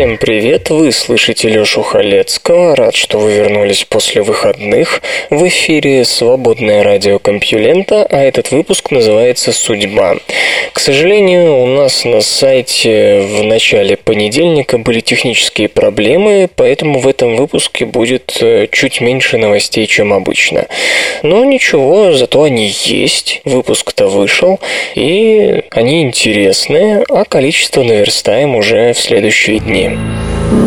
Всем привет, вы слышите Лёшу Халецкого, рад, что вы вернулись после выходных. В эфире свободное радио Компьюлента, а этот выпуск называется «Судьба». К сожалению, у нас на сайте в начале понедельника были технические проблемы, поэтому в этом выпуске будет э, чуть меньше новостей, чем обычно. Но ничего, зато они есть, выпуск-то вышел, и они интересные, а количество наверстаем уже в следующие дни.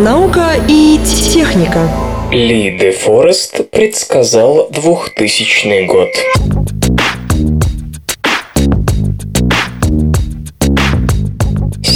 Наука и техника. Ли де Форест предсказал 2000 год.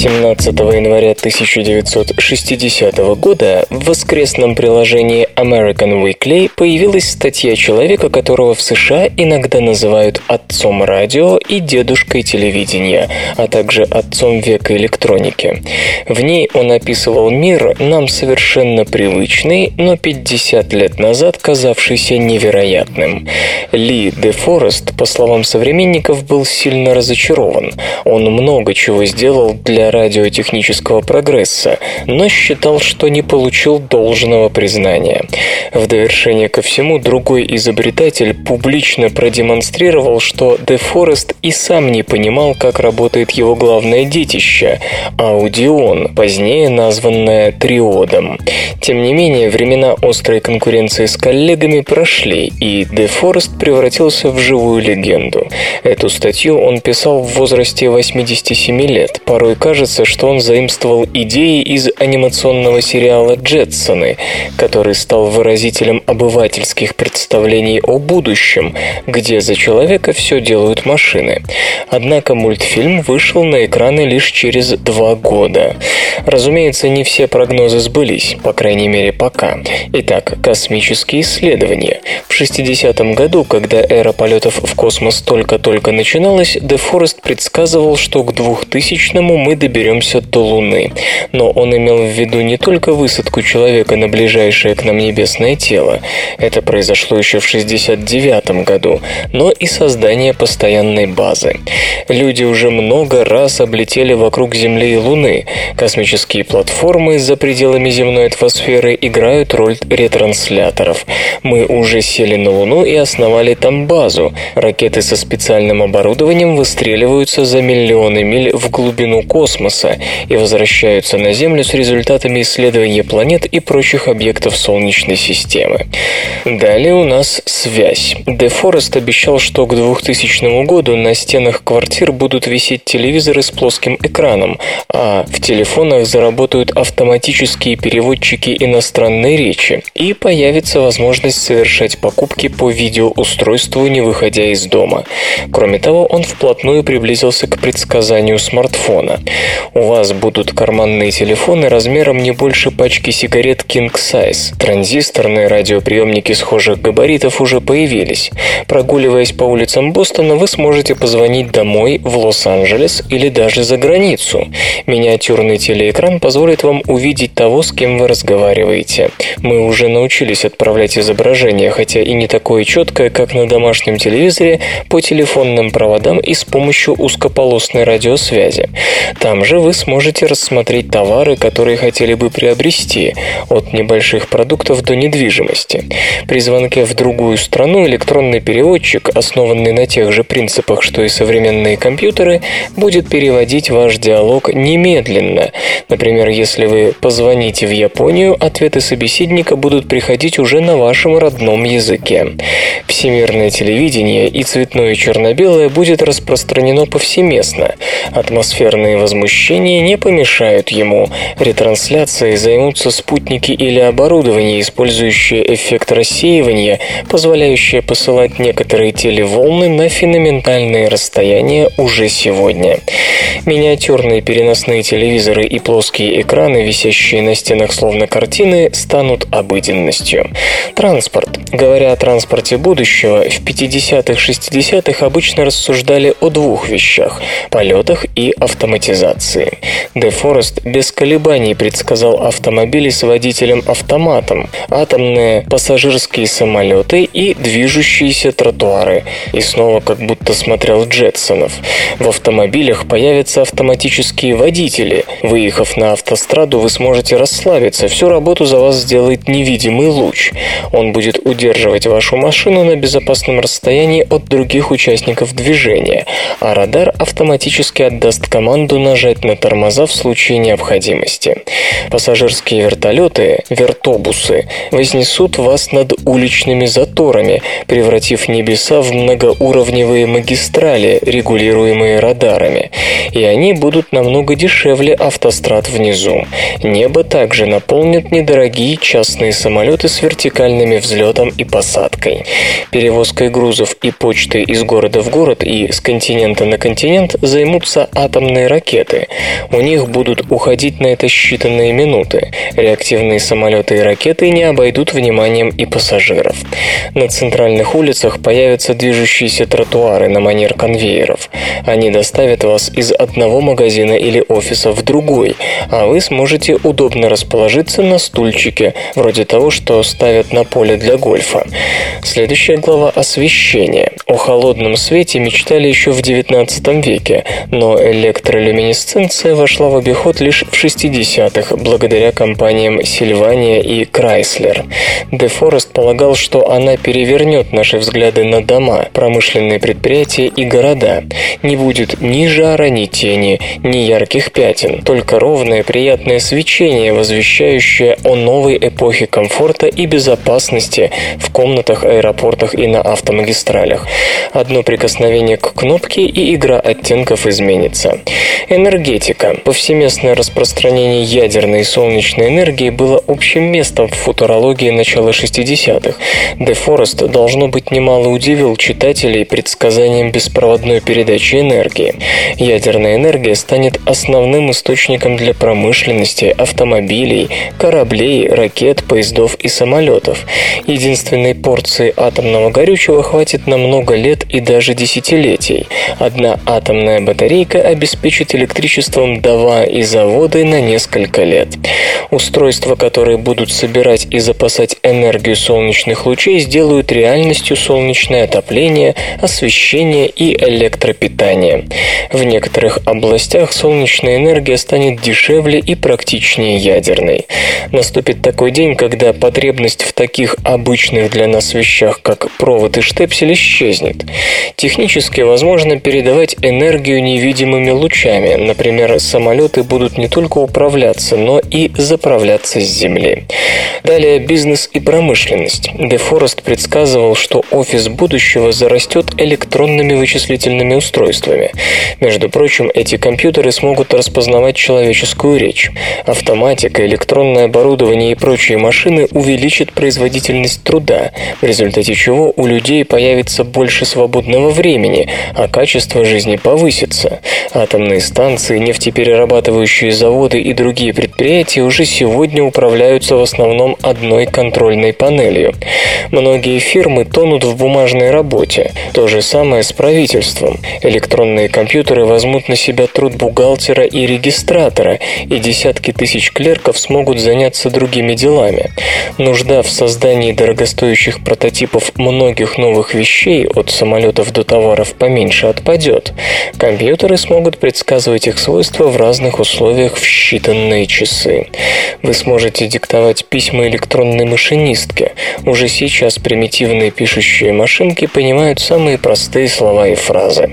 17 января 1960 года в воскресном приложении American Weekly появилась статья человека, которого в США иногда называют отцом радио и дедушкой телевидения, а также отцом века электроники. В ней он описывал мир, нам совершенно привычный, но 50 лет назад казавшийся невероятным. Ли де Форест, по словам современников, был сильно разочарован. Он много чего сделал для радиотехнического прогресса, но считал, что не получил должного признания. В довершение ко всему, другой изобретатель публично продемонстрировал, что Де Форест и сам не понимал, как работает его главное детище – аудион, позднее названное триодом. Тем не менее, времена острой конкуренции с коллегами прошли, и Де Форест превратился в живую легенду. Эту статью он писал в возрасте 87 лет. Порой кажется, что он заимствовал идеи из анимационного сериала «Джетсоны», который стал выразителем обывательских представлений о будущем, где за человека все делают машины. Однако мультфильм вышел на экраны лишь через два года. Разумеется, не все прогнозы сбылись, по крайней мере пока. Итак, космические исследования. В 60-м году, когда эра полетов в космос только-только начиналась, Де Форест предсказывал, что к 2000-му мы доберемся до Луны. Но он имел в виду не только высадку человека на ближайшее к нам небесное тело, это произошло еще в 69 году, но и создание постоянной базы. Люди уже много раз облетели вокруг Земли и Луны. Космические платформы за пределами земной атмосферы играют роль ретрансляторов. Мы уже сели на Луну и основали там базу. Ракеты со специальным оборудованием выстреливаются за миллионы миль в глубину космоса и возвращаются на Землю с результатами исследования планет и прочих объектов Солнечной системы. Далее у нас связь. Де Форест обещал, что к 2000 году на стенах квартир будут висеть телевизоры с плоским экраном, а в телефонах заработают автоматические переводчики иностранной речи и появится возможность совершать покупки по видеоустройству, не выходя из дома. Кроме того, он вплотную приблизился к предсказанию смартфона. У вас будут карманные телефоны размером не больше пачки сигарет King Size. Транзисторные радиоприемники схожих габаритов уже появились. Прогуливаясь по улицам Бостона, вы сможете позвонить домой в Лос-Анджелес или даже за границу. Миниатюрный телеэкран позволит вам увидеть того, с кем вы разговариваете. Мы уже научились отправлять изображение, хотя и не такое четкое, как на домашнем телевизоре, по телефонным проводам и с помощью узкополосной радиосвязи. Там же вы сможете рассмотреть товары, которые хотели бы приобрести, от небольших продуктов до недвижимости. При звонке в другую страну электронный переводчик, основанный на тех же принципах, что и современные компьютеры, будет переводить ваш диалог немедленно. Например, если вы позвоните в Японию, ответы собеседника будут приходить уже на вашем родном языке. Всемирное телевидение и цветное черно-белое будет распространено повсеместно. Атмосферные возмущения возмущения не помешают ему. Ретрансляцией займутся спутники или оборудование, использующее эффект рассеивания, позволяющее посылать некоторые телеволны на феноменальные расстояния уже сегодня. Миниатюрные переносные телевизоры и плоские экраны, висящие на стенах словно картины, станут обыденностью. Транспорт. Говоря о транспорте будущего, в 50-х-60-х обычно рассуждали о двух вещах – полетах и автоматизации. Де Форест без колебаний предсказал автомобили с водителем-автоматом, атомные пассажирские самолеты и движущиеся тротуары. И снова как будто смотрел Джетсонов. В автомобилях появятся автоматические водители. Выехав на автостраду, вы сможете расслабиться. Всю работу за вас сделает невидимый луч. Он будет удерживать вашу машину на безопасном расстоянии от других участников движения, а радар автоматически отдаст команду нажать на тормоза в случае необходимости. Пассажирские вертолеты, вертобусы, вознесут вас над уличными заторами, превратив небеса в многоуровневые магистрали, регулируемые радарами. И они будут намного дешевле автострад внизу. Небо также наполнят недорогие частные самолеты с вертикальными взлетом и посадкой. Перевозкой грузов и почты из города в город и с континента на континент займутся атомные ракеты. У них будут уходить на это считанные минуты. Реактивные самолеты и ракеты не обойдут вниманием и пассажиров. На центральных улицах появятся движущиеся тротуары на манер конвейеров. Они доставят вас из одного магазина или офиса в другой, а вы сможете удобно расположиться на стульчике, вроде того, что ставят на поле для гольфа. Следующая глава – освещение. О холодном свете мечтали еще в XIX веке, но электролюминесценция вошла в обиход лишь в 60-х благодаря компаниям Сильвания и Крайслер. Де Форест полагал, что она перевернет наши взгляды на дома, промышленные предприятия и города. Не будет ни жара, ни тени, ни ярких пятен, только ровное приятное свечение, возвещающее о новой эпохе комфорта и безопасности в комнатах, аэропортах и на автомагистралях. Одно прикосновение к кнопке и игра оттенков изменится. Энергетика. Повсеместное распространение ядерной и солнечной энергии было общим местом в футурологии начала 60-х. Де Форест, должно быть, немало удивил читателей предсказанием беспроводной передачи энергии. Ядерная энергия станет основным источником для промышленности, автомобилей, кораблей, ракет, поездов и самолетов. Единственной порции атомного горючего хватит на много лет и даже десятилетий. Одна атомная батарейка обеспечит электричеством дома и заводы на несколько лет. Устройства, которые будут собирать и запасать энергию солнечных лучей, сделают реальностью солнечное отопление, освещение и электропитание. В некоторых областях солнечная энергия станет дешевле и практичнее ядерной. Наступит такой день, когда потребность в таких обычных для нас вещах, как провод и штепсель, исчезнет. Технически возможно передавать энергию невидимыми лучами. Например, самолеты будут не только управляться, но и заправляться с Земли. Далее бизнес и промышленность. Де Форест предсказывал, что офис будущего зарастет электронными вычислительными устройствами. Между прочим, эти компьютеры смогут распознавать человеческую речь. Автоматика, электронное оборудование и прочие машины увеличат производительность труда, в результате чего у людей появится больше свободного времени, а качество жизни повысится. Атомные станции, нефтеперерабатывающие заводы и другие предприятия уже сегодня управляются в основном одной контрольной панелью. Многие фирмы тонут в бумажной работе. То же самое с правительством. Электронные компьютеры возьмут на себя труд бухгалтера и регистратора, и десятки тысяч клерков смогут заняться другими делами. Нужда в создании дорогостоящих прототипов многих новых вещей, от самолетов до товаров поменьше, отпадет. Компьютеры смогут предсказывать их свойства в разных условиях в считанные часы. Вы сможете диктовать письма электронной машинистке. Уже сейчас примитивные пишущие машинки понимают самые простые слова и фразы.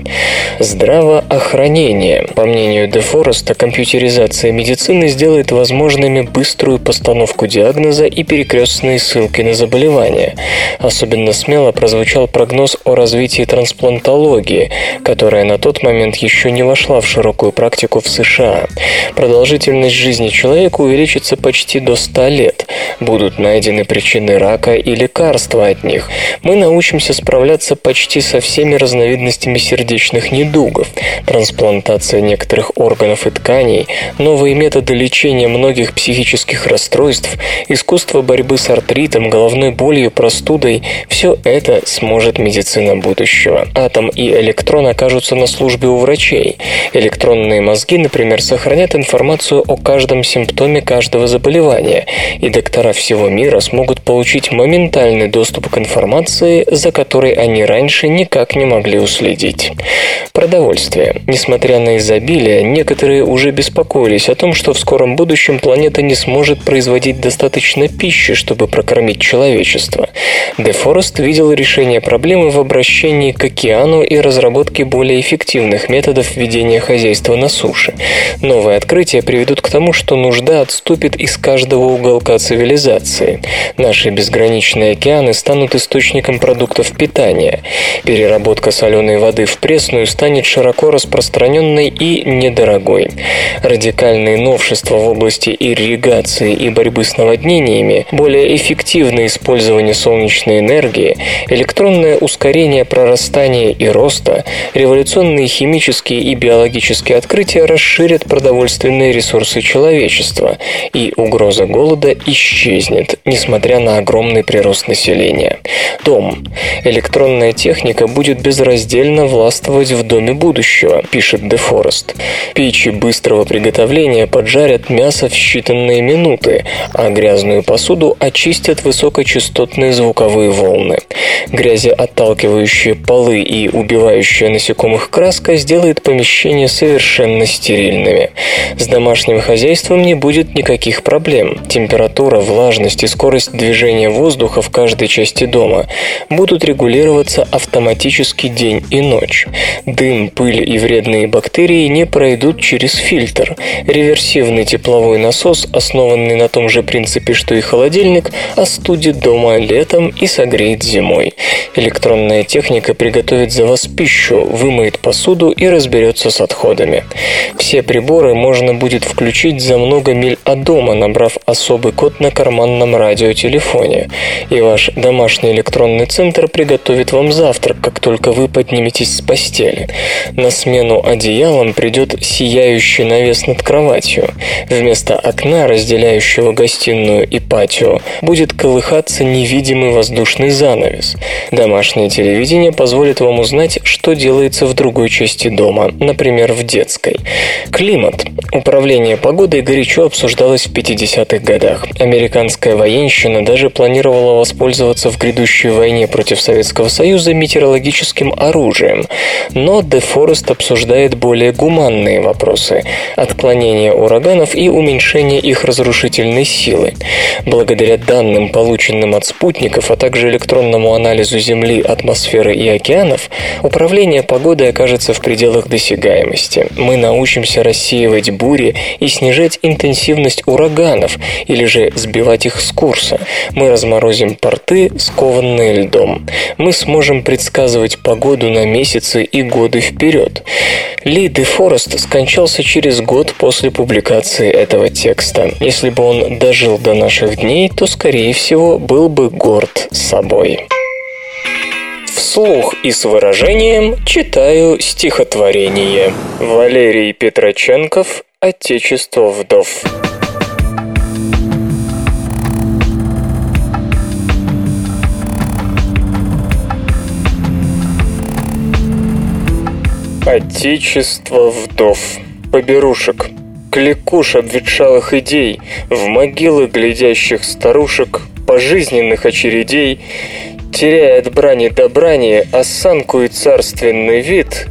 Здравоохранение. По мнению Дефореста, компьютеризация медицины сделает возможными быструю постановку диагноза и перекрестные ссылки на заболевания. Особенно смело прозвучал прогноз о развитии трансплантологии, которая на тот момент еще не вошла в широкую практику в США. Продолжительность жизни человека увеличится почти до 100 лет. Будут найдены причины рака и лекарства от них. Мы научимся справляться почти со всеми разновидностями сердечных недугов. Трансплантация некоторых органов и тканей, новые методы лечения многих психических расстройств, искусство борьбы с артритом, головной болью, простудой – все это сможет медицина будущего. Атом и электрон окажутся на службе у врачей. Электронные мозги, например, сохранят информацию о каждом симптоме каждого заболевания, и доктора всего мира смогут получить моментальный доступ к информации, за которой они раньше никак не могли уследить. Продовольствие. Несмотря на изобилие, некоторые уже беспокоились о том, что в скором будущем планета не сможет производить достаточно пищи, чтобы прокормить человечество. Дефорест видел решение проблемы в обращении к океану и разработке более эффективных методов ведения хозяйства на суше. Новые открытия приведут к тому, что нужда отступит из каждого уголка цивилизации. Наши безграничные океаны станут источником продуктов питания. Переработка соленой воды в пресную станет широко распространенной и недорогой. Радикальные новшества в области ирригации и борьбы с наводнениями, более эффективное использование солнечной энергии, электронное ускорение прорастания и роста, революционные химические и биологические открытия расширят продовольственные ресурсы человечества, и угроза голода исчезнет, несмотря на огромный прирост населения. Дом. Электронная техника будет безраздельно властвовать в доме будущего, пишет Де Форест. Печи быстрого приготовления поджарят мясо в считанные минуты, а грязную посуду очистят высокочастотные звуковые волны. Грязеотталкивающие полы и убивающая насекомых краска сделает помещения совершенно стерильными. С домашним хозяйством не будет никаких проблем. Температура, влажность и скорость движения воздуха в каждой части дома будут регулироваться автоматически день и ночь. Дым, пыль и вредные бактерии не пройдут через фильтр. Реверсивный тепловой насос, основанный на том же принципе, что и холодильник, остудит дома летом и согреет зимой. Электронная техника приготовит за вас пищу, вымоет посуду и разберется с отходами. Все приборы можно будет включить за много миль от дома, набрав особый код на карманном радиотелефоне. И ваш домашний электронный центр приготовит вам завтрак, как только вы подниметесь с постели. На смену одеялам придет сияющий навес над кроватью. Вместо окна, разделяющего гостиную и патио, будет колыхаться невидимый воздушный занавес. Домашнее телевидение позволит вам узнать, что делается в другой части дома, например, в детской. Климат. Управление погодой горячо обсуждалось в 50-х годах. Американская военщина даже планировала воспользоваться в грядущей войне против Советского Союза метеорологическим оружием. Но Де Форест обсуждает более гуманные вопросы – отклонение ураганов и уменьшение их разрушительной силы. Благодаря данным, полученным от спутников, а также электронному анализу Земли, атмосферы и океанов, управление погодой окажется в пределах досягаемости. Мы научимся рассеивать бури и снижать интенсивность ураганов, или же сбивать их с курса. Мы разморозим порты, скованные льдом. Мы сможем предсказывать погоду на месяцы и годы вперед. Ли Де Форест скончался через год после публикации этого текста. Если бы он дожил до наших дней, то, скорее всего, был бы горд собой. Вслух и с выражением читаю стихотворение. Валерий Петроченков «Отечество вдов». Отечество вдов, поберушек, кликуш обветшалых идей, в могилы глядящих старушек, пожизненных очередей, теряя от брани до брани осанку и царственный вид,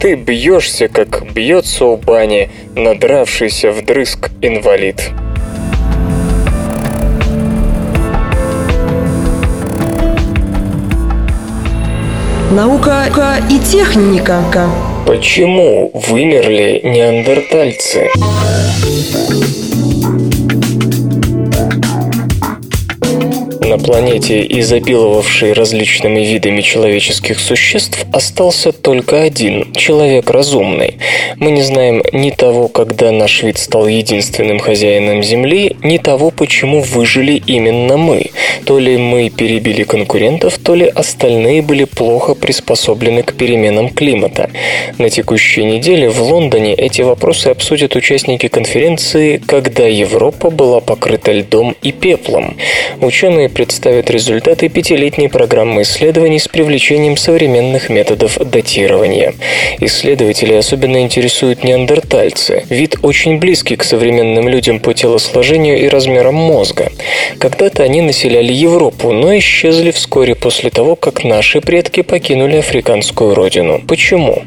ты бьешься, как бьется у бани, надравшийся вдрызг инвалид. Наука и техника. Почему вымерли неандертальцы? На планете, изобиловавшей различными видами человеческих существ, остался только один – человек разумный. Мы не знаем ни того, когда наш вид стал единственным хозяином Земли, ни того, почему выжили именно мы. То ли мы перебили конкурентов, то ли остальные были плохо приспособлены к переменам климата. На текущей неделе в Лондоне эти вопросы обсудят участники конференции «Когда Европа была покрыта льдом и пеплом». Ученые представят результаты пятилетней программы исследований с привлечением современных методов датирования. Исследователи особенно интересуют неандертальцы. Вид очень близкий к современным людям по телосложению и размерам мозга. Когда-то они населяли Европу, но исчезли вскоре после того, как наши предки покинули африканскую родину. Почему?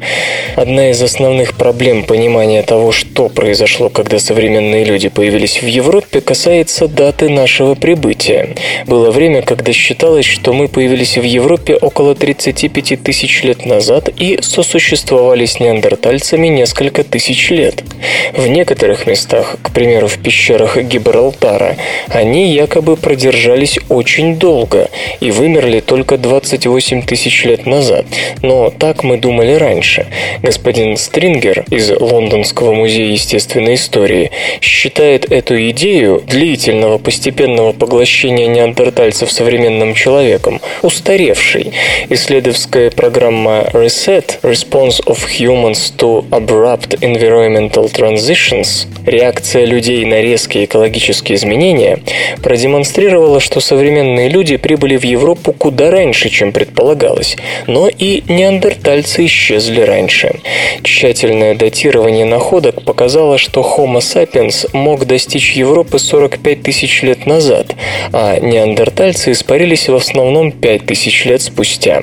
Одна из основных проблем понимания того, что произошло, когда современные люди появились в Европе, касается даты нашего прибытия. Было было время, когда считалось, что мы появились в Европе около 35 тысяч лет назад и сосуществовали с неандертальцами несколько тысяч лет. В некоторых местах, к примеру в пещерах Гибралтара, они якобы продержались очень долго и вымерли только 28 тысяч лет назад. Но так мы думали раньше. Господин Стрингер из Лондонского музея естественной истории считает эту идею длительного постепенного поглощения неандертальцев неандертальцев современным человеком, устаревший. Исследовательская программа RESET Response of Humans to Abrupt Environmental Transitions реакция людей на резкие экологические изменения продемонстрировала, что современные люди прибыли в Европу куда раньше, чем предполагалось, но и неандертальцы исчезли раньше. Тщательное датирование находок показало, что Homo sapiens мог достичь Европы 45 тысяч лет назад, а неандертальцы неандертальцы испарились в основном 5000 лет спустя.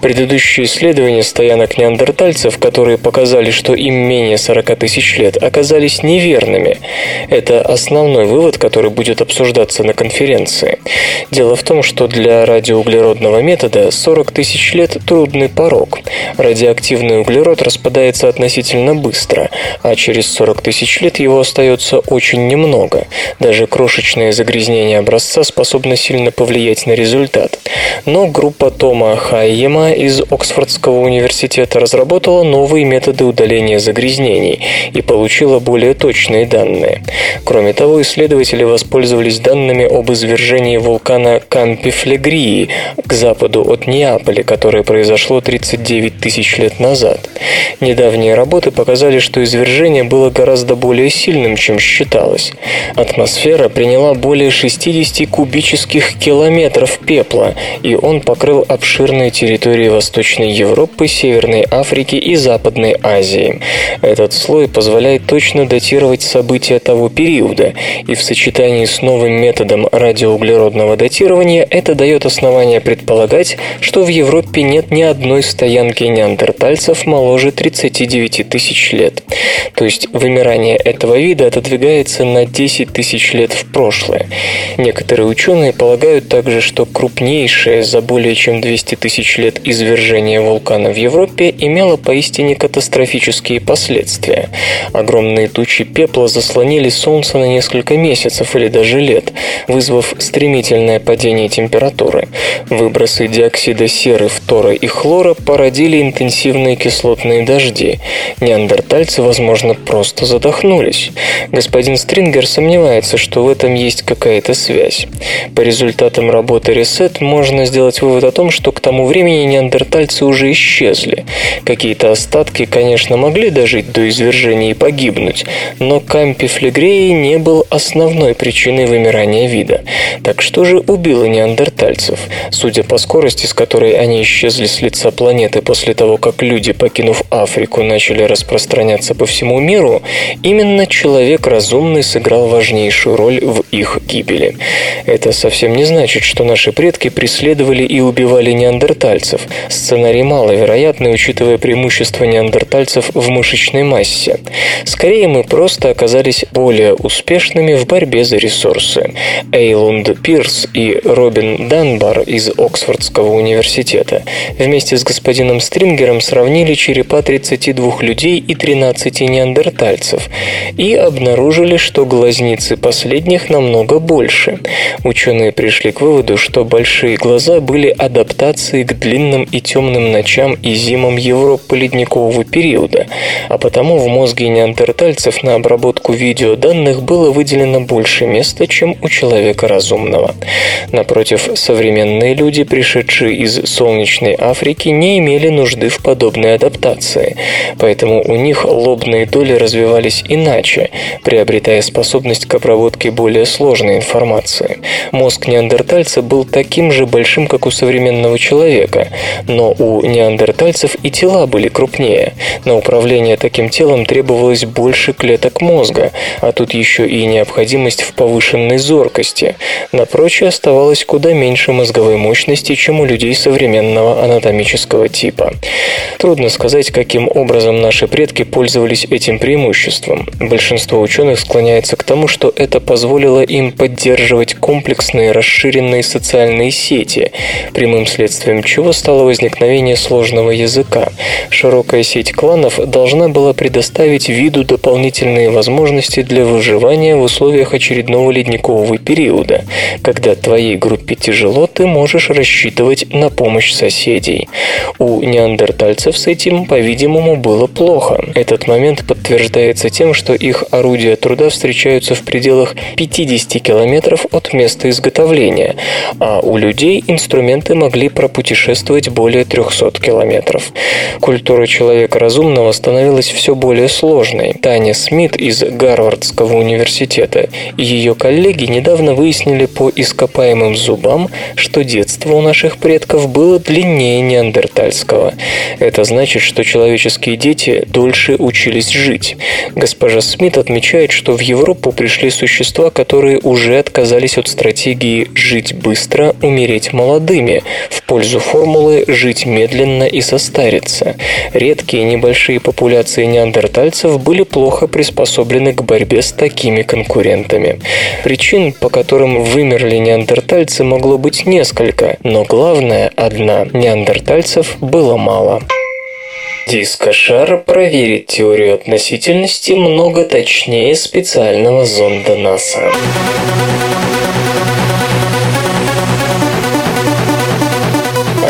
Предыдущие исследования стоянок неандертальцев, которые показали, что им менее 40 тысяч лет, оказались неверными. Это основной вывод, который будет обсуждаться на конференции. Дело в том, что для радиоуглеродного метода 40 тысяч лет – трудный порог. Радиоактивный углерод распадается относительно быстро, а через 40 тысяч лет его остается очень немного. Даже крошечное загрязнение образца способно сильно сильно повлиять на результат. Но группа Тома Хайема из Оксфордского университета разработала новые методы удаления загрязнений и получила более точные данные. Кроме того, исследователи воспользовались данными об извержении вулкана Кампифлегрии к западу от Неаполя, которое произошло 39 тысяч лет назад. Недавние работы показали, что извержение было гораздо более сильным, чем считалось. Атмосфера приняла более 60 кубических тысяч километров пепла, и он покрыл обширные территории Восточной Европы, Северной Африки и Западной Азии. Этот слой позволяет точно датировать события того периода, и в сочетании с новым методом радиоуглеродного датирования это дает основание предполагать, что в Европе нет ни одной стоянки неандертальцев моложе 39 тысяч лет. То есть вымирание этого вида отодвигается на 10 тысяч лет в прошлое. Некоторые ученые полагают, также, что крупнейшее за более чем 200 тысяч лет извержение вулкана в Европе имело поистине катастрофические последствия. Огромные тучи пепла заслонили Солнце на несколько месяцев или даже лет, вызвав стремительное падение температуры. Выбросы диоксида серы, фтора и хлора породили интенсивные кислотные дожди. Неандертальцы, возможно, просто задохнулись. Господин Стрингер сомневается, что в этом есть какая-то связь. По результатам работы Reset можно сделать вывод о том, что к тому времени неандертальцы уже исчезли. Какие-то остатки, конечно, могли дожить до извержения и погибнуть, но Кампи флегреи не был основной причиной вымирания вида. Так что же убило неандертальцев? Судя по скорости, с которой они исчезли с лица планеты после того, как люди, покинув Африку, начали распространяться по всему миру, именно человек разумный сыграл важнейшую роль в их гибели. Это совсем не значит, что наши предки преследовали и убивали неандертальцев. Сценарий маловероятный, учитывая преимущество неандертальцев в мышечной массе. Скорее, мы просто оказались более успешными в борьбе за ресурсы. Эйлунд Пирс и Робин Данбар из Оксфордского университета вместе с господином Стрингером сравнили черепа 32 людей и 13 неандертальцев и обнаружили, что глазницы последних намного больше. Ученые пришли к выводу, что большие глаза были адаптацией к длинным и темным ночам и зимам Европы ледникового периода, а потому в мозге неандертальцев на обработку видеоданных было выделено больше места, чем у человека разумного. Напротив, современные люди, пришедшие из солнечной Африки, не имели нужды в подобной адаптации, поэтому у них лобные доли развивались иначе, приобретая способность к обработке более сложной информации. Мозг неандертальца был таким же большим, как у современного человека, но у неандертальцев и тела были крупнее. На управление таким телом требовалось больше клеток мозга, а тут еще и необходимость в повышенной зоркости. На прочее оставалось куда меньше мозговой мощности, чем у людей современного анатомического типа. Трудно сказать, каким образом наши предки пользовались этим преимуществом. Большинство ученых склоняется к тому, что это позволило им поддерживать комплексные расширенные социальные сети, прямым следствием чего стало возникновение сложного языка. Широкая сеть кланов должна была предоставить виду дополнительные возможности для выживания в условиях очередного ледникового периода. Когда твоей группе тяжело, ты можешь рассчитывать на помощь соседей. У неандертальцев с этим, по-видимому, было плохо. Этот момент подтверждается тем, что их орудия труда встречаются в пределах 50 километров от места изготовления, а у людей инструменты могли пропутешествовать более 300 километров. Культура человека разумного становилась все более сложной. Таня Смит из Гарвардского университета и ее коллеги недавно выяснили по ископаемым зубам, что детство у наших предков было длиннее неандертальского. Это значит, что человеческие дети дольше учились жить. Госпожа Смит отмечает, что в Европу пришли существа, которые уже отказались от стратегии «жить быстро, умереть молодыми» в пользу формулы «жить медленно и состариться». Редкие небольшие популяции неандертальцев были плохо приспособлены к борьбе с такими конкурентами. Причин, по которым вымерли неандертальцы, могло быть несколько, но главное – одна – неандертальцев было мало. Дискошар проверит теорию относительности много точнее специального зонда НАСА.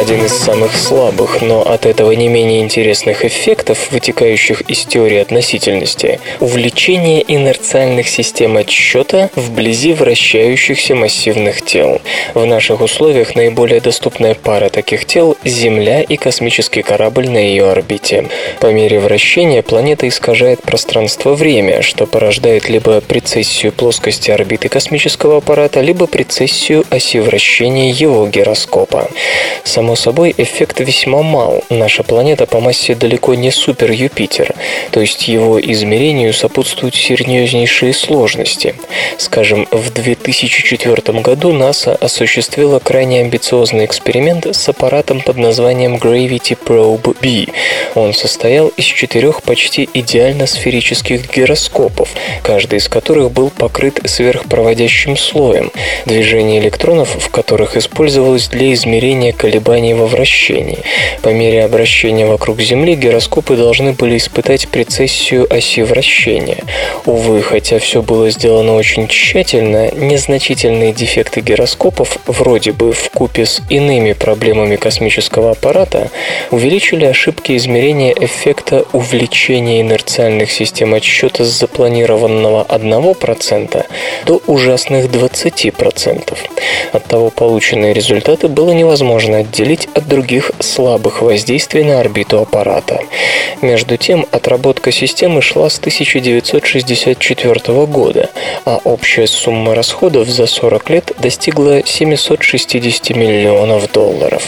Один из самых слабых, но от этого не менее интересных эффектов, вытекающих из теории относительности – увлечение инерциальных систем отсчета вблизи вращающихся массивных тел. В наших условиях наиболее доступная пара таких тел – Земля и космический корабль на ее орбите. По мере вращения планета искажает пространство-время, что порождает либо прецессию плоскости орбиты космического аппарата, либо прецессию оси вращения его гироскопа. Само Собой, эффект весьма мал. Наша планета по массе далеко не супер Юпитер, то есть его измерению сопутствуют серьезнейшие сложности. Скажем, в 2004 году НАСА осуществила крайне амбициозный эксперимент с аппаратом под названием Gravity Probe B. Он состоял из четырех почти идеально сферических гироскопов, каждый из которых был покрыт сверхпроводящим слоем, движение электронов в которых использовалось для измерения колебаний колебаний во вращении. По мере обращения вокруг Земли гироскопы должны были испытать прецессию оси вращения. Увы, хотя все было сделано очень тщательно, незначительные дефекты гироскопов, вроде бы в купе с иными проблемами космического аппарата, увеличили ошибки измерения эффекта увлечения инерциальных систем отсчета с запланированного 1% до ужасных 20%. Оттого полученные результаты было невозможно отделить отделить от других слабых воздействий на орбиту аппарата. Между тем, отработка системы шла с 1964 года, а общая сумма расходов за 40 лет достигла 760 миллионов долларов.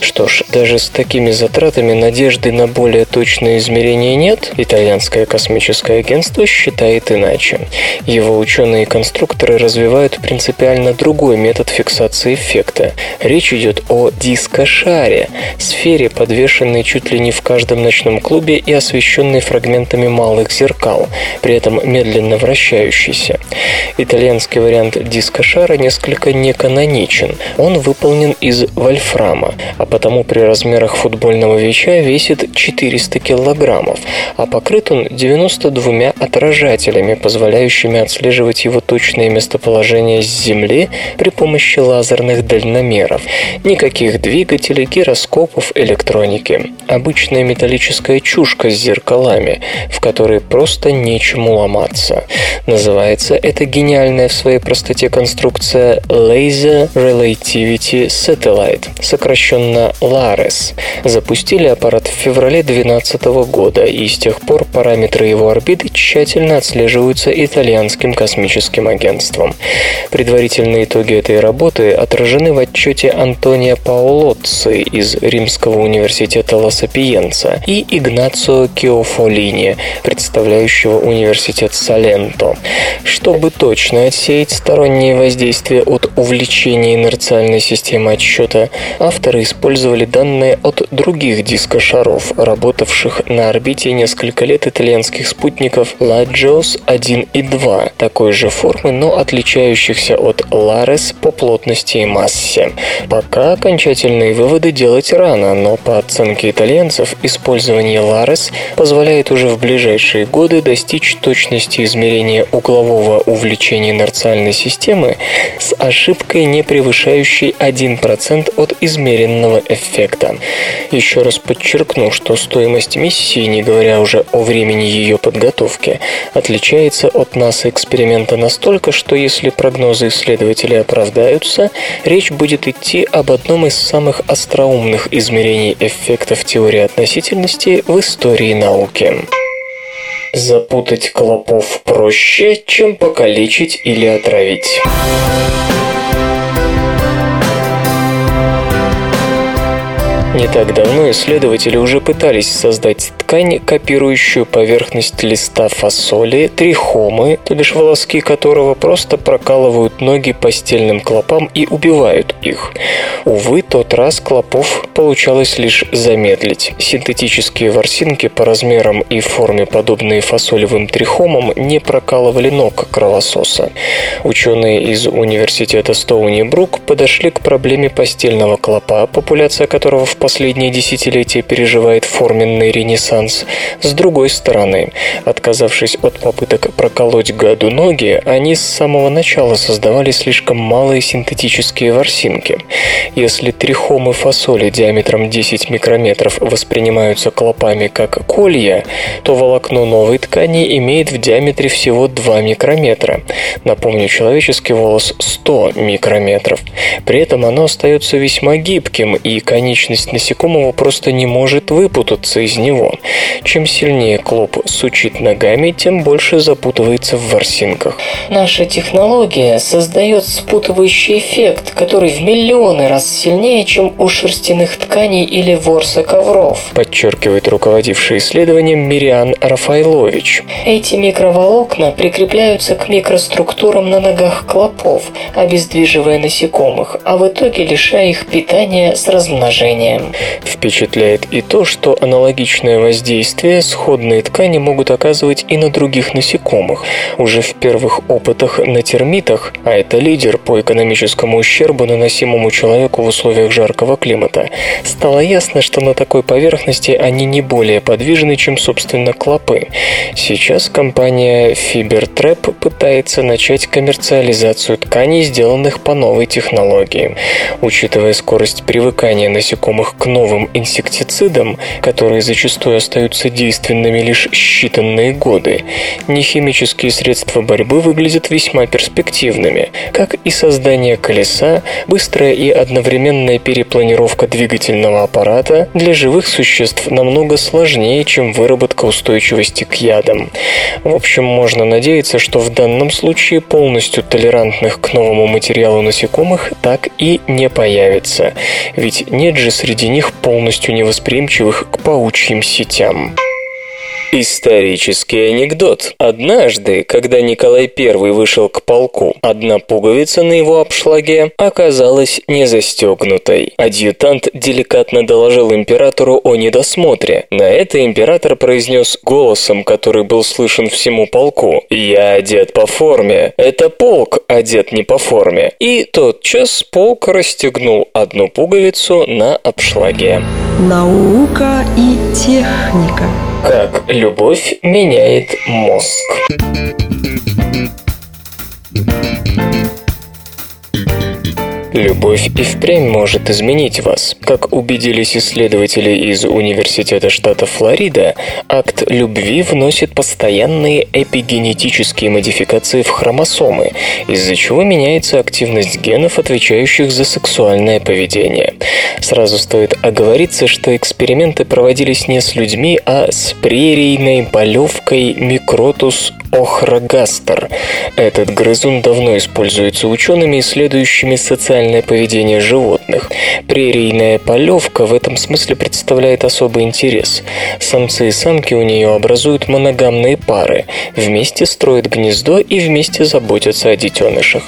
Что ж, даже с такими затратами надежды на более точные измерения нет, итальянское космическое агентство считает иначе. Его ученые-конструкторы развивают принципиально другой метод фиксации эффекта. Речь идет о диск дискошаре, сфере, подвешенной чуть ли не в каждом ночном клубе и освещенной фрагментами малых зеркал, при этом медленно вращающейся. Итальянский вариант дискошара несколько неканоничен. Он выполнен из вольфрама, а потому при размерах футбольного веща весит 400 килограммов, а покрыт он 92 отражателями, позволяющими отслеживать его точное местоположение с Земли при помощи лазерных дальномеров. Никаких двигателей, гироскопов, электроники. Обычная металлическая чушка с зеркалами, в которой просто нечему ломаться. Называется это гениальная в своей простоте конструкция Laser Relativity Satellite, сокращенно LARES. Запустили аппарат в феврале 2012 года, и с тех пор параметры его орбиты тщательно отслеживаются итальянским космическим агентством. Предварительные итоги этой работы отражены в отчете Антония Паолоцци из Римского университета Ла Сапиенца и Игнацио Киофолини, представляющего университет Саленто. Чтобы точно отсеять сторонние воздействия от увлечения инерциальной системы отсчета, авторы использовали данные от других дискошаров, работавших на орбите несколько лет итальянских спутников Lajos 1 и 2, такой же формы, но отличающихся от Lares по плотности и массе. Пока окончательные выводы делать рано, но по оценке итальянцев, использование Lares позволяет уже в ближайшие годы достичь точности измерения углового увлечения инерциальной системы с ошибкой, не превышающей 1% от измеренного эффекта. Еще раз подчеркну, что стоимость миссии, не говоря уже о времени ее подготовки, отличается от НАСА эксперимента настолько, что если прогнозы исследователей оправдаются, речь будет идти об одном из самых остроумных измерений эффектов теории относительности в истории науки. Запутать клопов проще, чем покалечить или отравить. Не так давно исследователи уже пытались создать ткань, копирующую поверхность листа фасоли, трихомы, то бишь волоски которого просто прокалывают ноги постельным клопам и убивают их. Увы, тот раз клопов получалось лишь замедлить. Синтетические ворсинки по размерам и форме, подобные фасолевым трихомам, не прокалывали ног кровососа. Ученые из университета Стоуни Брук подошли к проблеме постельного клопа, популяция которого в последние десятилетия переживает форменный ренессанс. С другой стороны, отказавшись от попыток проколоть гаду ноги, они с самого начала создавали слишком малые синтетические ворсинки. Если трихомы фасоли диаметром 10 микрометров воспринимаются клопами как колья, то волокно новой ткани имеет в диаметре всего 2 микрометра. Напомню, человеческий волос 100 микрометров. При этом оно остается весьма гибким, и конечность насекомого просто не может выпутаться из него. Чем сильнее клоп сучит ногами, тем больше запутывается в ворсинках. Наша технология создает спутывающий эффект, который в миллионы раз сильнее, чем у шерстяных тканей или ворса ковров, подчеркивает руководивший исследованием Мириан Рафаилович. Эти микроволокна прикрепляются к микроструктурам на ногах клопов, обездвиживая насекомых, а в итоге лишая их питания с размножением. Впечатляет и то, что аналогичное воздействие сходные ткани могут оказывать и на других насекомых. Уже в первых опытах на термитах, а это лидер по экономическому ущербу, наносимому человеку в условиях жаркого климата, стало ясно, что на такой поверхности они не более подвижны, чем, собственно, клопы. Сейчас компания Fibertrap пытается начать коммерциализацию тканей, сделанных по новой технологии. Учитывая скорость привыкания насекомых к новым инсектицидам, которые зачастую остаются действенными лишь считанные годы, нехимические средства борьбы выглядят весьма перспективными, как и создание колеса, быстрая и одновременная перепланировка двигательного аппарата для живых существ намного сложнее, чем выработка устойчивости к ядам. В общем, можно надеяться, что в данном случае полностью толерантных к новому материалу насекомых так и не появится, ведь нет же среди них полностью невосприимчивых к паучьим сетям. Исторический анекдот. Однажды, когда Николай I вышел к полку, одна пуговица на его обшлаге оказалась не застегнутой. Адъютант деликатно доложил императору о недосмотре. На это император произнес голосом, который был слышен всему полку. «Я одет по форме. Это полк одет не по форме». И тотчас полк расстегнул одну пуговицу на обшлаге. Наука и техника. Как любовь меняет мозг. Любовь и впрямь может изменить вас. Как убедились исследователи из Университета штата Флорида, акт любви вносит постоянные эпигенетические модификации в хромосомы, из-за чего меняется активность генов, отвечающих за сексуальное поведение. Сразу стоит оговориться, что эксперименты проводились не с людьми, а с прерийной полевкой микротус охрогастер. Этот грызун давно используется учеными, исследующими социальное поведение животных. Прерийная полевка в этом смысле представляет особый интерес. Самцы и самки у нее образуют моногамные пары, вместе строят гнездо и вместе заботятся о детенышах.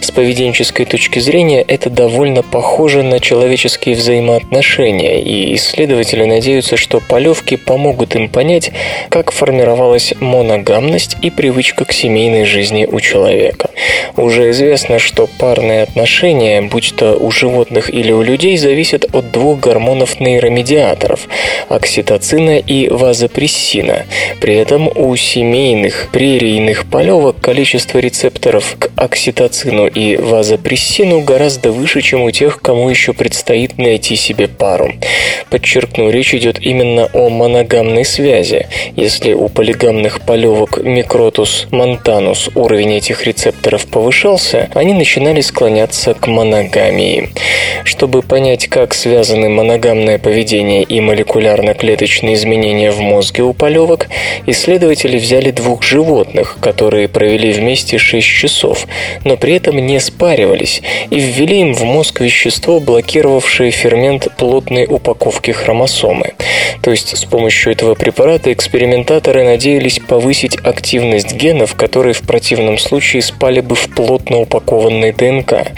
С поведенческой точки зрения это довольно похоже на человеческие взаимоотношения, и исследователи надеются, что полевки помогут им понять, как формировалась моногамность и привычка к семейной жизни у человека. Уже известно, что парные отношения будь то у животных или у людей, зависят от двух гормонов нейромедиаторов – окситоцина и вазопрессина. При этом у семейных прерийных полевок количество рецепторов к окситоцину и вазопрессину гораздо выше, чем у тех, кому еще предстоит найти себе пару. Подчеркну, речь идет именно о моногамной связи. Если у полигамных полевок микротус монтанус уровень этих рецепторов повышался, они начинали склоняться к моногамии. Чтобы понять, как связаны моногамное поведение и молекулярно-клеточные изменения в мозге у полевок, исследователи взяли двух животных, которые провели вместе 6 часов, но при этом не спаривались, и ввели им в мозг вещество, блокировавшее фермент плотной упаковки хромосомы. То есть с помощью этого препарата экспериментаторы надеялись повысить активность генов, которые в противном случае спали бы в плотно упакованной ДНК.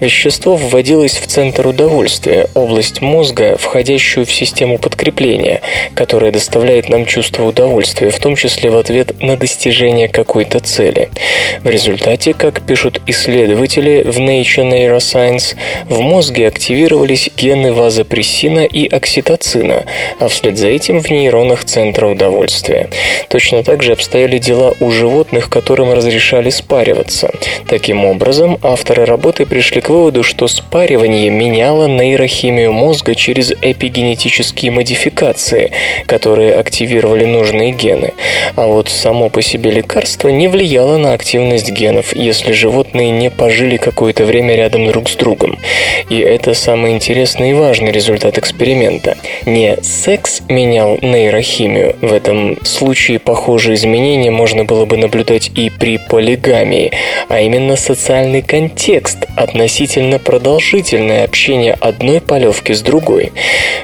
Вещество вводилось в центр удовольствия, область мозга, входящую в систему подкрепления, которая доставляет нам чувство удовольствия, в том числе в ответ на достижение какой-то цели. В результате, как пишут исследователи в Nature Neuroscience, в мозге активировались гены вазопрессина и окситоцина, а вслед за этим в нейронах центра удовольствия. Точно так же обстояли дела у животных, которым разрешали спариваться. Таким образом, авторы работы пришли к выводу, что спаривание меняло нейрохимию мозга через эпигенетические модификации, которые активировали нужные гены. А вот само по себе лекарство не влияло на активность генов, если животные не пожили какое-то время рядом друг с другом. И это самый интересный и важный результат эксперимента. Не секс менял нейрохимию. В этом случае похожие изменения можно было бы наблюдать и при полигамии, а именно социальный контекст относительно продолжительное общение одной полевки с другой.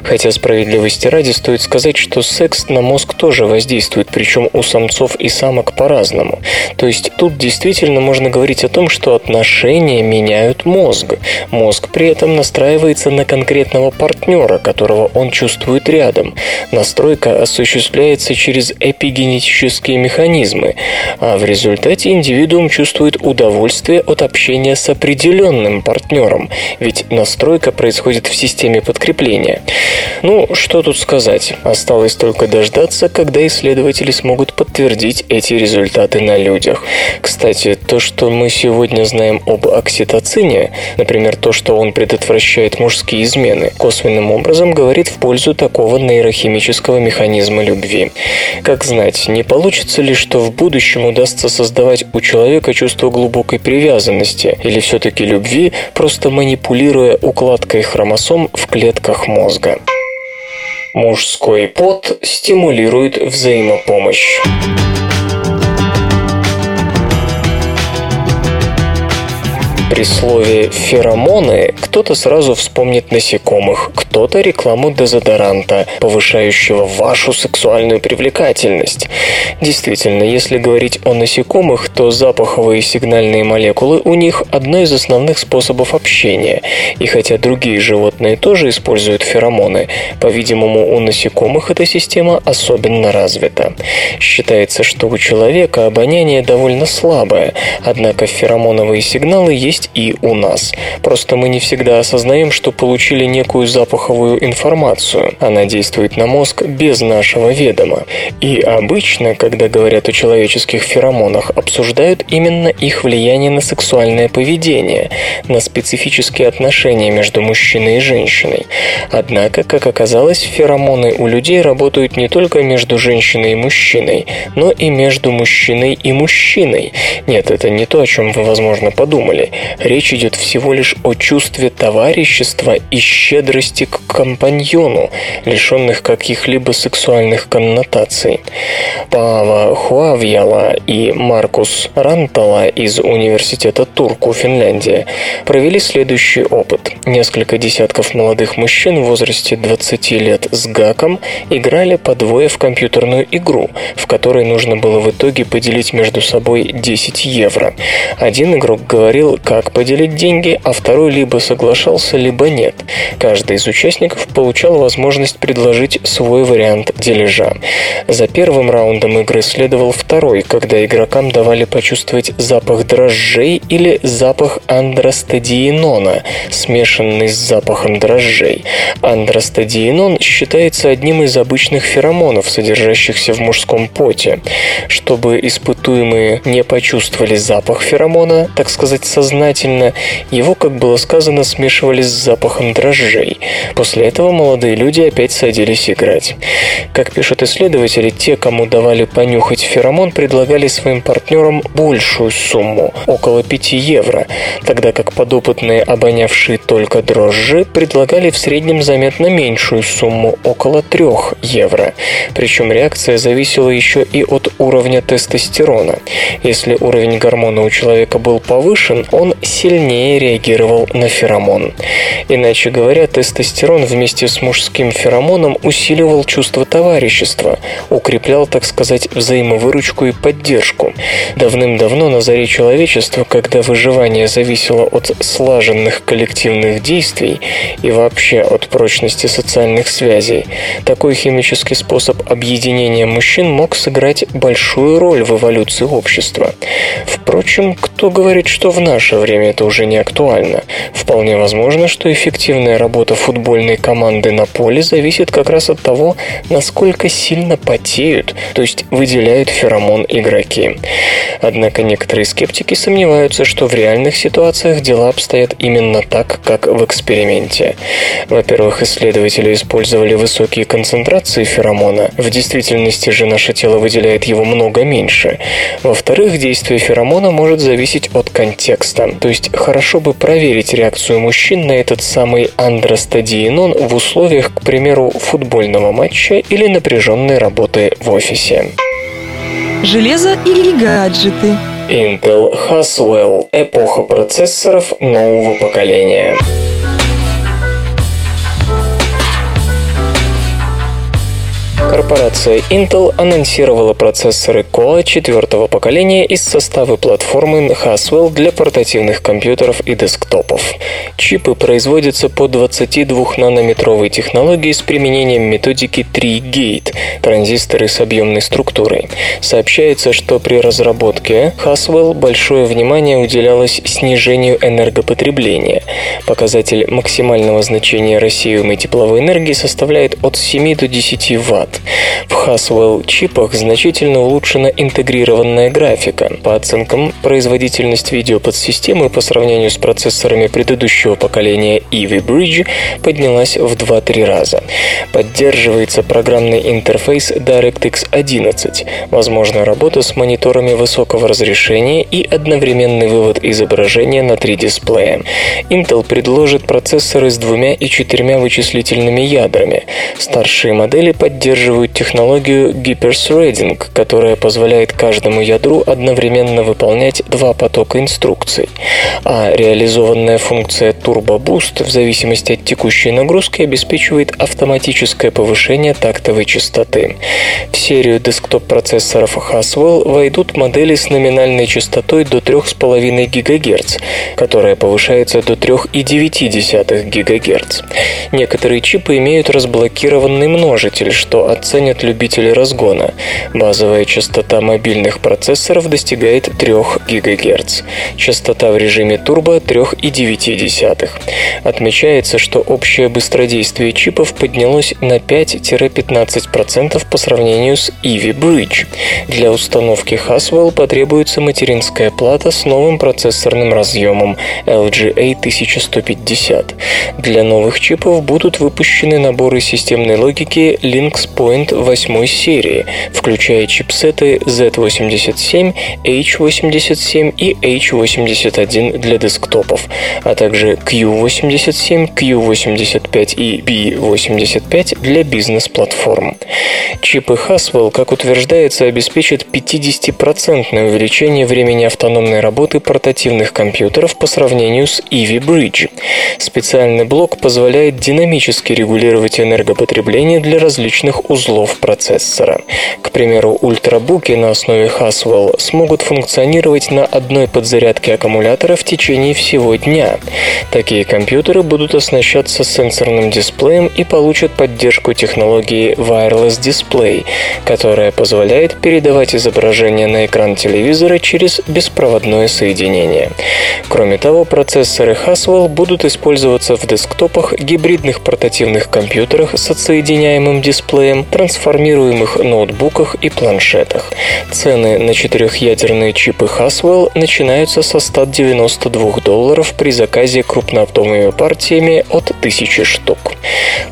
Хотя справедливости ради стоит сказать, что секс на мозг тоже воздействует, причем у самцов и самок по-разному. То есть тут действительно можно говорить о том, что отношения меняют мозг. Мозг при этом настраивается на конкретного партнера, которого он чувствует рядом. Настройка осуществляется через эпигенетические механизмы, а в результате индивидуум чувствует удовольствие от общения с определенным партнером, ведь настройка происходит в системе подкрепления. Ну, что тут сказать, осталось только дождаться, когда исследователи смогут подтвердить эти результаты на людях. Кстати, то, что мы сегодня знаем об окситоцине, например, то, что он предотвращает мужские измены, косвенным образом говорит в пользу такого нейрохимического механизма любви. Как знать, не получится ли, что в будущем удастся создавать у человека чувство глубокой привязанности или все-таки любви, просто манипулируя укладкой хромосом в клетках мозга. Мужской пот стимулирует взаимопомощь. При слове «феромоны» кто-то сразу вспомнит насекомых, кто-то рекламу дезодоранта, повышающего вашу сексуальную привлекательность. Действительно, если говорить о насекомых, то запаховые сигнальные молекулы у них одно из основных способов общения. И хотя другие животные тоже используют феромоны, по-видимому, у насекомых эта система особенно развита. Считается, что у человека обоняние довольно слабое, однако феромоновые сигналы есть и у нас. Просто мы не всегда осознаем, что получили некую запаховую информацию. Она действует на мозг без нашего ведома. И обычно, когда говорят о человеческих феромонах, обсуждают именно их влияние на сексуальное поведение, на специфические отношения между мужчиной и женщиной. Однако, как оказалось, феромоны у людей работают не только между женщиной и мужчиной, но и между мужчиной и мужчиной. Нет, это не то, о чем вы, возможно, подумали. Речь идет всего лишь о чувстве товарищества и щедрости к компаньону, лишенных каких-либо сексуальных коннотаций. Пава Хуавьяла и Маркус Рантала из Университета Турку, Финляндия, провели следующий опыт. Несколько десятков молодых мужчин в возрасте 20 лет с гаком играли по двое в компьютерную игру, в которой нужно было в итоге поделить между собой 10 евро. Один игрок говорил, как поделить деньги, а второй либо соглашался, либо нет. Каждый из участников получал возможность предложить свой вариант дележа. За первым раундом игры следовал второй, когда игрокам давали почувствовать запах дрожжей или запах андростадиенона, смешанный с запахом дрожжей. Андростадиенон считается одним из обычных феромонов, содержащихся в мужском поте. Чтобы испытуемые не почувствовали запах феромона, так сказать, сознательно, его, как было сказано, смешивали с запахом дрожжей. После этого молодые люди опять садились играть. Как пишут исследователи, те, кому давали понюхать феромон, предлагали своим партнерам большую сумму – около 5 евро, тогда как подопытные, обонявшие только дрожжи, предлагали в среднем заметно меньшую сумму – около 3 евро. Причем реакция зависела еще и от уровня тестостерона. Если уровень гормона у человека был повышен, он сильнее реагировал на феромон. Иначе говоря, тестостерон вместе с мужским феромоном усиливал чувство товарищества, укреплял, так сказать, взаимовыручку и поддержку. Давным-давно на заре человечества, когда выживание зависело от слаженных коллективных действий и вообще от прочности социальных связей, такой химический способ объединения мужчин мог сыграть большую роль в эволюции общества. Впрочем, кто говорит, что в наше время это уже не актуально? Вполне возможно, что эффективная работа футбольной команды на поле зависит как раз от того, насколько сильно потеют, то есть выделяют феромон игроки. Однако некоторые скептики сомневаются, что в реальных ситуациях дела обстоят именно так, как в эксперименте. Во-первых, исследователи использовали высокие концентрации феромона, в действительности же наше тело выделяет его много меньше. Во-вторых, действие феромона может зависеть от контекста, то есть хорошо бы проверить реакцию мужчин на этот самый андростадиенон в условиях, к примеру, футбольного матча или напряженной работы в офисе. Железо или гаджеты? Intel Haswell. Эпоха процессоров нового поколения. Корпорация Intel анонсировала процессоры Core четвертого поколения из состава платформы Haswell для портативных компьютеров и десктопов. Чипы производятся по 22-нанометровой технологии с применением методики 3-Gate – транзисторы с объемной структурой. Сообщается, что при разработке Haswell большое внимание уделялось снижению энергопотребления. Показатель максимального значения рассеиваемой тепловой энергии составляет от 7 до 10 Вт. В Haswell чипах значительно улучшена интегрированная графика. По оценкам, производительность видеоподсистемы по сравнению с процессорами предыдущего поколения Ivy Bridge поднялась в 2-3 раза. Поддерживается программный интерфейс DirectX 11, возможна работа с мониторами высокого разрешения и одновременный вывод изображения на 3 дисплея. Intel предложит процессоры с двумя и четырьмя вычислительными ядрами. Старшие модели поддерживают поддерживают технологию Hyper-Threading, которая позволяет каждому ядру одновременно выполнять два потока инструкций, а реализованная функция Turbo Boost в зависимости от текущей нагрузки обеспечивает автоматическое повышение тактовой частоты. В серию десктоп-процессоров Haswell войдут модели с номинальной частотой до 3,5 ГГц, которая повышается до 3,9 ГГц. Некоторые чипы имеют разблокированный множитель, что оценят любители разгона. Базовая частота мобильных процессоров достигает 3 ГГц. Частота в режиме турбо 3,9. Отмечается, что общее быстродействие чипов поднялось на 5-15% по сравнению с Ivy Bridge. Для установки Haswell потребуется материнская плата с новым процессорным разъемом LGA 1150. Для новых чипов будут выпущены наборы системной логики Lynx Point 8 серии, включая чипсеты Z87, H87 и H81 для десктопов, а также Q87, Q85 и B85 для бизнес-платформ. Чипы Haswell, как утверждается, обеспечат 50% увеличение времени автономной работы портативных компьютеров по сравнению с Ivy Bridge. Специальный блок позволяет динамически регулировать энергопотребление для различных узлов процессора. К примеру, ультрабуки на основе Haswell смогут функционировать на одной подзарядке аккумулятора в течение всего дня. Такие компьютеры будут оснащаться сенсорным дисплеем и получат поддержку технологии Wireless Display, которая позволяет передавать изображение на экран телевизора через беспроводное соединение. Кроме того, процессоры Haswell будут использоваться в десктопах, гибридных портативных компьютерах с отсоединяемым дисплеем, трансформируемых ноутбуках и планшетах. Цены на четырехъядерные чипы Haswell начинаются со 192 долларов при заказе крупнооптовыми партиями от 1000 штук.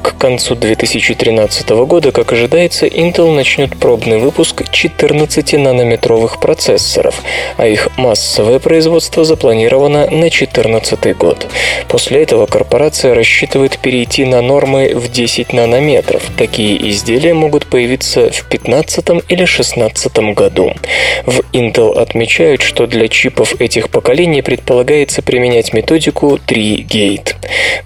К концу 2013 года, как ожидается, Intel начнет пробный выпуск 14-нанометровых процессоров, а их массовое производство запланировано на 2014 год. После этого корпорация рассчитывает перейти на нормы в 10 нанометров. Такие изделия могут появиться в 2015 или 2016 году. В Intel отмечают, что для чипов этих поколений предполагается применять методику 3-Gate.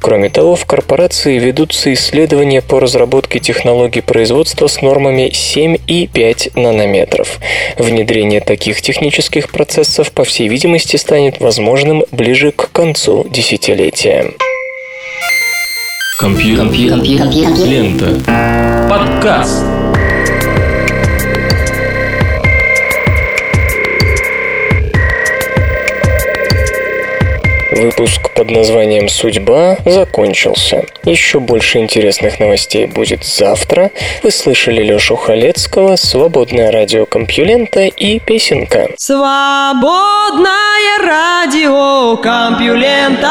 Кроме того, в корпорации ведутся исследования по разработке технологий производства с нормами 7 и 5 нанометров. Внедрение таких технических процессов, по всей видимости, станет возможным ближе к концу десятилетия. Компьютер. Компьютер. Компьютер. Лента. Подкаст. Выпуск под названием «Судьба» закончился. Еще больше интересных новостей будет завтра. Вы слышали Лешу Халецкого, «Свободное радио Компьюлента» и «Песенка». Свободное радио Компьюлента.